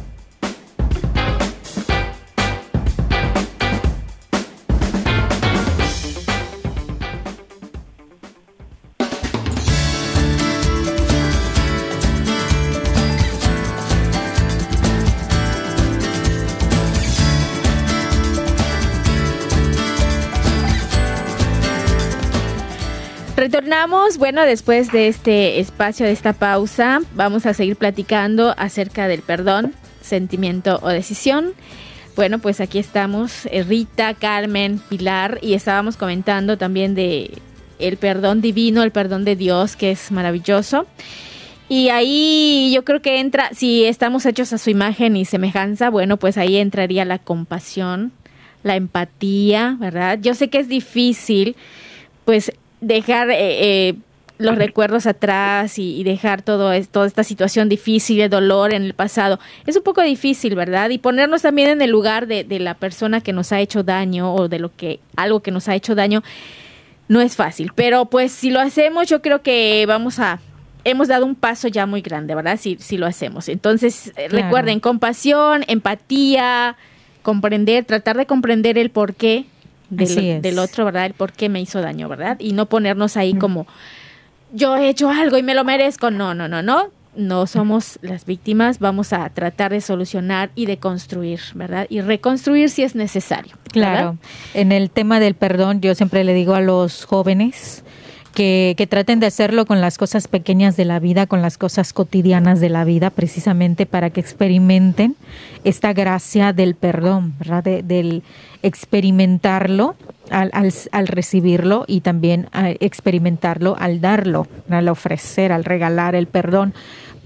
[SPEAKER 1] Bueno, después de este espacio, de esta pausa, vamos a seguir platicando acerca del perdón, sentimiento o decisión. Bueno, pues aquí estamos, eh, Rita, Carmen, Pilar, y estábamos comentando también de el perdón divino, el perdón de Dios, que es maravilloso. Y ahí yo creo que entra, si estamos hechos a su imagen y semejanza, bueno, pues ahí entraría la compasión, la empatía, ¿verdad? Yo sé que es difícil, pues dejar eh, eh, los recuerdos atrás y, dejar todo toda esta situación difícil de dolor en el pasado. Es un poco difícil, ¿verdad? Y ponernos también en el lugar de, de, la persona que nos ha hecho daño o de lo que algo que nos ha hecho daño no es fácil. Pero pues si lo hacemos, yo creo que vamos a hemos dado un paso ya muy grande, ¿verdad? Si, si lo hacemos. Entonces, eh, recuerden, compasión, empatía, comprender, tratar de comprender el por qué del, otro, ¿verdad? El por qué me hizo daño, ¿verdad? Y no ponernos ahí como, yo he hecho algo y me lo merezco. No, no, no, no. No somos las víctimas, vamos a tratar de solucionar y de construir, ¿verdad? Y reconstruir si es necesario.
[SPEAKER 2] Claro. En el tema del perdón, yo siempre le digo a los jóvenes, que, que, traten de hacerlo con las cosas pequeñas de la vida, con las cosas cotidianas de la vida, precisamente para que experimenten esta gracia del perdón, ¿verdad? del experimentarlo al, al, recibirlo y también experimentarlo al darlo, al ofrecer, al regalar el perdón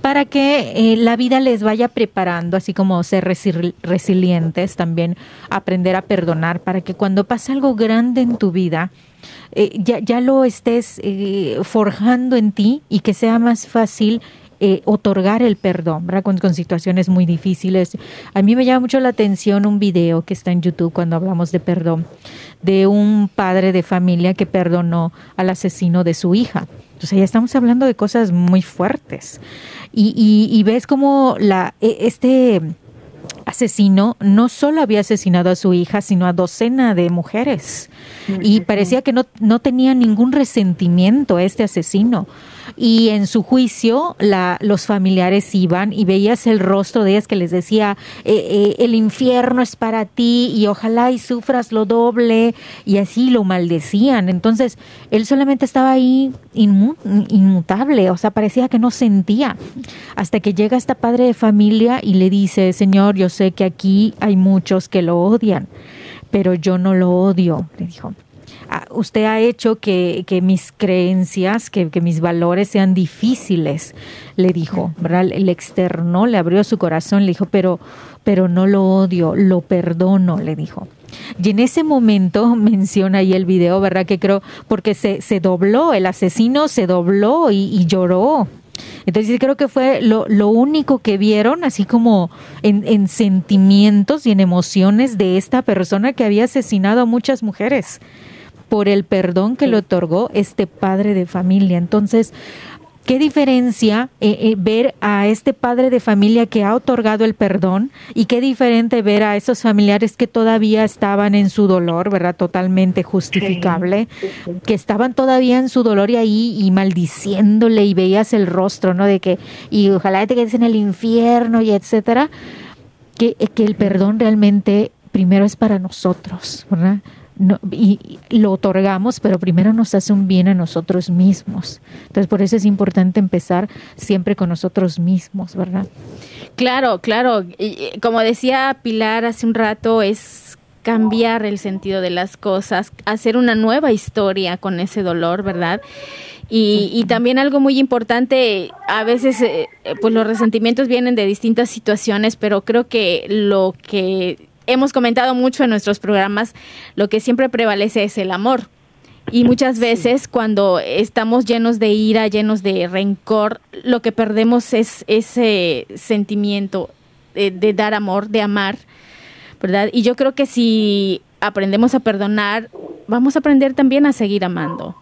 [SPEAKER 2] para que eh, la vida les vaya preparando, así como ser resilientes, también aprender a perdonar, para que cuando pase algo grande en tu vida, eh, ya, ya lo estés eh, forjando en ti y que sea más fácil eh, otorgar el perdón, ¿verdad? Con, situaciones muy difíciles. A mí me llama mucho la atención un video que está en YouTube cuando hablamos de perdón, de un padre de familia que perdonó al asesino de su hija. Entonces ya estamos hablando de cosas muy fuertes. Y, y, y ves como la, e, este asesino no solo había asesinado a su hija, sino a docena de mujeres. Y parecía que no, no tenía ningún resentimiento a este asesino. Y en su juicio, la, los familiares iban y veías el rostro de ellas que les decía, eh, eh, el infierno es para ti y ojalá y sufras lo doble, y así lo maldecían. Entonces, él solamente estaba ahí inmutable, o sea, parecía que no sentía. Hasta que llega esta padre de familia y le dice, Señor, yo sé que aquí hay muchos que lo odian, pero yo no lo odio, le dijo. Ah, usted ha hecho que, que mis creencias, que, que, mis valores sean difíciles, le dijo, ¿verdad? El externo le abrió su corazón, le dijo, pero, pero no lo odio, lo perdono, le dijo. Y en ese momento [LAUGHS] menciona ahí el video, ¿verdad? Que creo, porque se, se dobló, el asesino se dobló y lloró. Entonces creo que fue lo, lo único que vieron, así como en, en, sentimientos y en emociones de esta persona que había asesinado a muchas mujeres por el perdón que le otorgó este padre de familia. Entonces, ¿Qué diferencia eh, eh, ver a este padre de familia que ha otorgado el perdón y qué diferente ver a esos familiares que todavía estaban en su dolor, ¿verdad? Totalmente justificable, que estaban todavía en su dolor y ahí y maldiciéndole y veías el rostro, ¿no? De que, y ojalá te quedes en el infierno y etcétera. Que, que el perdón realmente primero es para nosotros, ¿verdad? No, y, lo otorgamos, pero primero nos hace un bien a nosotros mismos. Entonces, por eso es importante empezar siempre con nosotros mismos, ¿verdad?
[SPEAKER 1] Claro, claro. Y, como decía Pilar hace un rato, es cambiar el sentido de las cosas, hacer una nueva historia con ese dolor, ¿verdad? Y, y, también algo muy importante, a veces eh, pues los resentimientos vienen de distintas situaciones, pero creo que lo que hemos comentado mucho en nuestros programas, lo que siempre prevalece es el amor. Y muchas veces cuando estamos llenos de ira, llenos de rencor, lo que perdemos es ese sentimiento de, de, dar amor, de amar, ¿verdad? Y yo creo que si aprendemos a perdonar, vamos a aprender también a seguir amando,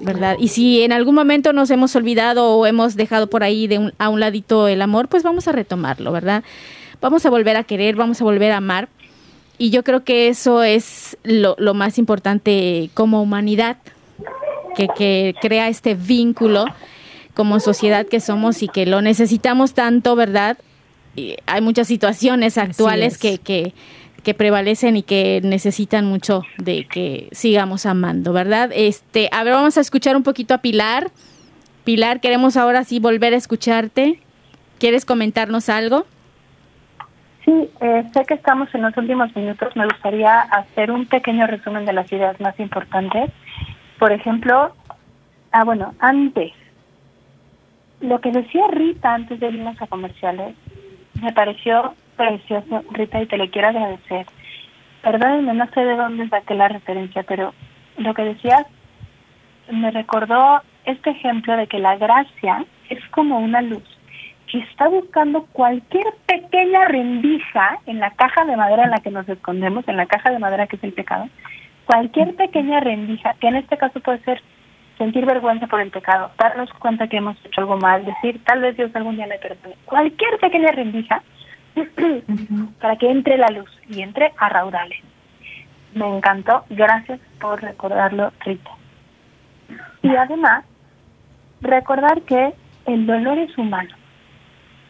[SPEAKER 1] ¿verdad? Y si en algún momento nos hemos olvidado o hemos dejado por ahí de un, a un ladito el amor, pues vamos a retomarlo, ¿verdad? Vamos a volver a querer, vamos a volver a amar y yo creo que eso es lo, lo más importante como humanidad, que, que, crea este vínculo como sociedad que somos y que lo necesitamos tanto, ¿verdad? Y hay muchas situaciones actuales que, que, que, prevalecen y que necesitan mucho de que sigamos amando, ¿verdad? Este, a ver, vamos a escuchar un poquito a Pilar. Pilar, queremos ahora sí volver a escucharte. ¿Quieres comentarnos algo?
[SPEAKER 3] Sí, eh, sé que estamos en los últimos minutos. Me gustaría hacer un pequeño resumen de las ideas más importantes. Por ejemplo, ah, bueno, antes, lo que decía Rita antes de irnos a comerciales, me pareció precioso, Rita, y te lo quiero agradecer. Perdónenme, no sé de dónde saqué la referencia, pero lo que decías me recordó este ejemplo de que la gracia es como una luz está buscando cualquier pequeña rendija en la caja de madera en la que nos escondemos, en la caja de madera que es el pecado, cualquier pequeña rendija, que en este caso puede ser sentir vergüenza por el pecado, darnos cuenta que hemos hecho algo mal, decir, tal vez Dios algún día me perdone, cualquier pequeña rendija [CLEARS THROAT] para que entre la luz y entre a raudales. Me encantó, gracias por recordarlo, Rita. Y además, recordar que el dolor es humano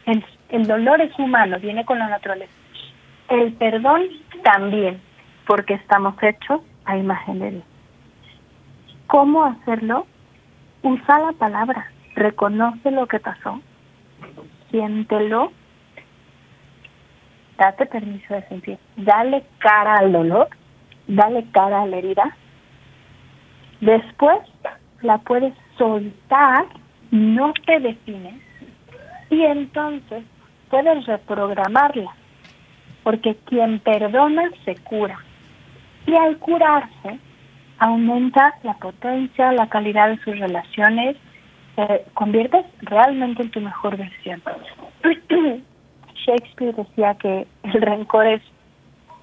[SPEAKER 3] el, dolor es humano, viene con la naturaleza. El perdón también, porque estamos hechos a imagen de Dios. ¿Cómo hacerlo? Usa la palabra, reconoce lo que pasó, siéntelo, date permiso de sentir, dale cara al dolor, dale cara a la herida. Después la puedes soltar, no te defines, y entonces puedes reprogramarla, porque quien perdona se cura. Y al curarse, aumenta la potencia, la calidad de sus relaciones, te conviertes realmente en tu mejor versión. [CLEARS THROAT] Shakespeare decía que el rencor es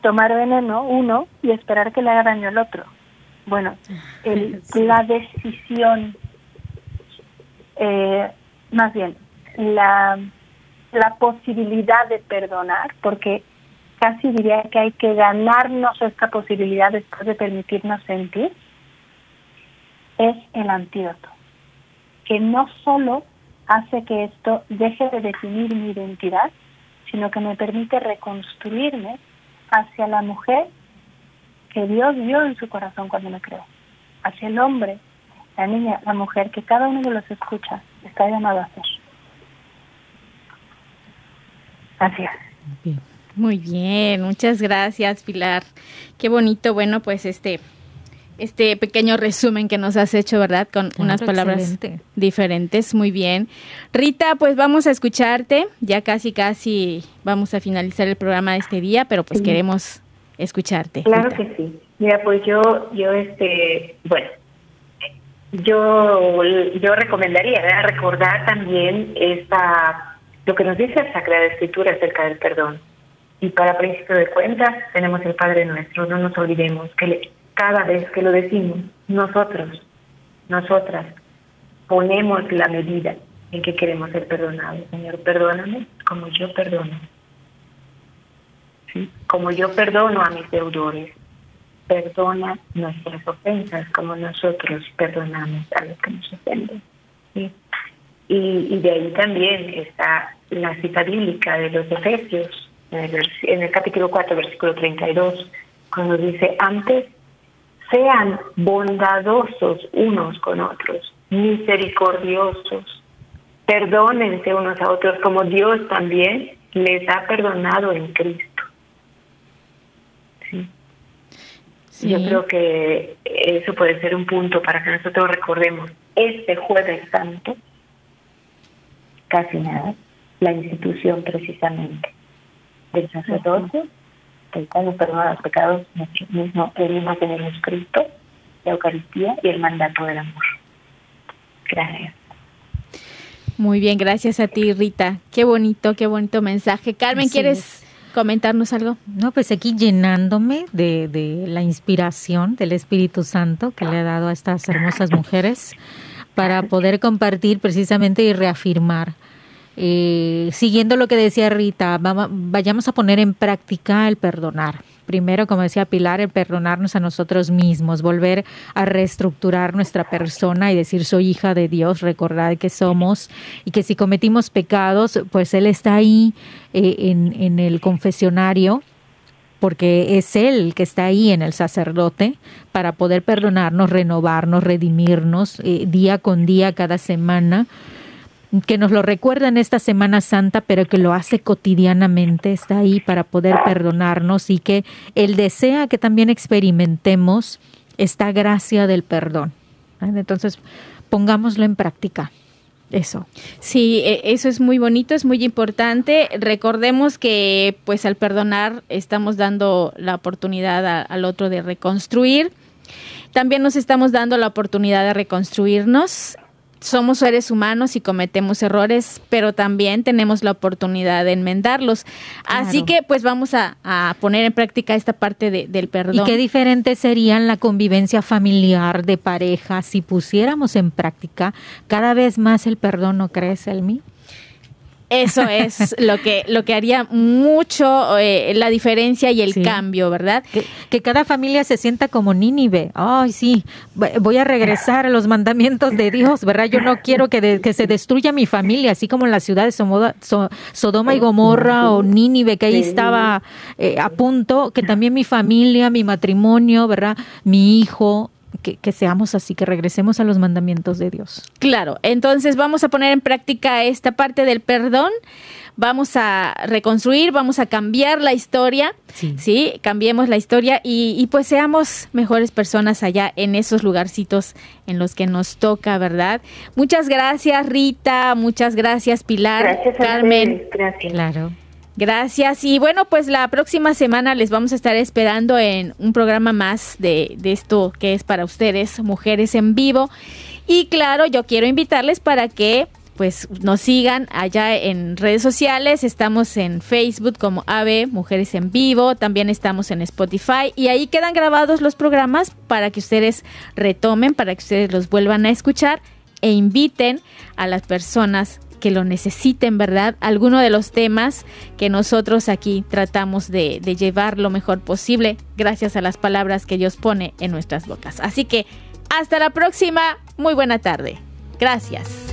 [SPEAKER 3] tomar veneno uno y esperar que le haga daño al otro. Bueno, el, [LAUGHS] la decisión, eh, más bien, la, la posibilidad de perdonar, porque casi diría que hay que ganarnos esta posibilidad después de permitirnos sentir, es el antídoto, que no solo hace que esto deje de definir mi identidad, sino que me permite reconstruirme hacia la mujer que Dios vio en su corazón cuando me creó, hacia el hombre, la niña, la mujer, que cada uno de los escucha está llamado a ser. Gracias.
[SPEAKER 1] Muy bien, muchas gracias Pilar. Qué bonito, bueno, pues este este pequeño resumen que nos has hecho, ¿verdad? Con unas palabras diferentes. Muy bien. Rita, pues vamos a escucharte. Ya casi, casi vamos a finalizar el programa de este día, pero pues queremos escucharte.
[SPEAKER 4] Claro que sí. Mira, pues yo, yo, este, bueno, yo, yo recomendaría recordar también esta, lo que nos dice la Sagrada Escritura acerca del perdón. Y para principio de cuentas tenemos el Padre Nuestro. No nos olvidemos que cada vez que lo decimos, nosotros, nosotras, ponemos la medida en que queremos ser perdonados. Señor, perdóname como yo perdono. Como yo perdono a mis deudores. Perdona nuestras ofensas como nosotros perdonamos a los que nos ofenden. ¿Sí? Y, y, de ahí también está la cita bíblica de los Efesios, en el, en el capítulo 4, versículo 32, cuando dice, antes sean bondadosos unos con otros, misericordiosos, perdónense unos a otros como Dios también les ha perdonado en Cristo. Yo creo que eso puede ser un punto para que nosotros recordemos este jueves santo, casi nada, la institución precisamente del sacerdocio el cual perdona los pecados mismo, el mismo que hemos escrito, la Eucaristía y el mandato del amor. Gracias.
[SPEAKER 1] Muy bien, gracias a ti, Rita. Qué bonito, qué bonito mensaje. Carmen, ¿quieres comentarnos algo?
[SPEAKER 2] No, pues aquí llenándome de, de la inspiración del Espíritu Santo que le ha dado a estas hermosas mujeres para poder compartir precisamente y reafirmar eh, siguiendo lo que decía Rita, vayamos a poner en práctica el perdonar. Primero, como decía Pilar, el perdonarnos a nosotros mismos, volver a reestructurar nuestra persona y decir soy hija de Dios, recordar que somos y que si cometimos pecados, pues Él está ahí eh, en, el confesionario porque es Él que está ahí en el sacerdote para poder perdonarnos, renovarnos, redimirnos eh, día con día, cada semana que nos lo recuerda en esta Semana Santa, pero que lo hace cotidianamente, está ahí para poder perdonarnos y que Él desea que también experimentemos esta gracia del perdón. Entonces, pongámoslo en práctica. Eso.
[SPEAKER 1] Sí, e, eso es muy bonito, es muy importante. Recordemos que pues al perdonar estamos dando la oportunidad al otro de reconstruir. También nos estamos dando la oportunidad de reconstruirnos somos seres humanos y cometemos errores, pero también tenemos la oportunidad de enmendarlos. Así que pues vamos a, poner en práctica esta parte del perdón.
[SPEAKER 2] ¿Y qué diferente sería la convivencia familiar de pareja si pusiéramos en práctica cada vez más el perdón, ¿no crees, Elmi?
[SPEAKER 1] Eso es lo que, lo que haría mucho eh, la diferencia y el cambio, ¿verdad?
[SPEAKER 2] Que, cada familia se sienta como Nínive. Ay, sí, voy a regresar a los mandamientos de Dios, ¿verdad? Yo no quiero que, que se destruya mi familia, así como en la ciudad de Sodoma y Gomorra o Nínive, que ahí estaba eh, a punto, que también mi familia, mi matrimonio, ¿verdad? Mi hijo, que, seamos así, que regresemos a los mandamientos de Dios.
[SPEAKER 1] Claro, entonces vamos a poner en práctica esta parte del perdón, vamos a reconstruir, vamos a cambiar la historia, sí, cambiemos la historia y, pues seamos mejores personas allá en esos lugarcitos en los que nos toca, ¿verdad? Muchas gracias Rita, muchas gracias Pilar,
[SPEAKER 4] gracias
[SPEAKER 1] Carmen.
[SPEAKER 4] gracias.
[SPEAKER 1] Claro. Gracias. Y bueno, pues la próxima semana les vamos a estar esperando en un programa más de, de, esto que es para ustedes, Mujeres en Vivo. Y claro, yo quiero invitarles para que pues nos sigan allá en redes sociales. Estamos en Facebook como AVE Mujeres en Vivo. También estamos en Spotify. Y ahí quedan grabados los programas para que ustedes retomen, para que ustedes los vuelvan a escuchar e inviten a las personas que lo necesiten, ¿verdad? Alguno de los temas que nosotros aquí tratamos de, de llevar lo mejor posible gracias a las palabras que Dios pone en nuestras bocas. Así que hasta la próxima, muy buena tarde. Gracias.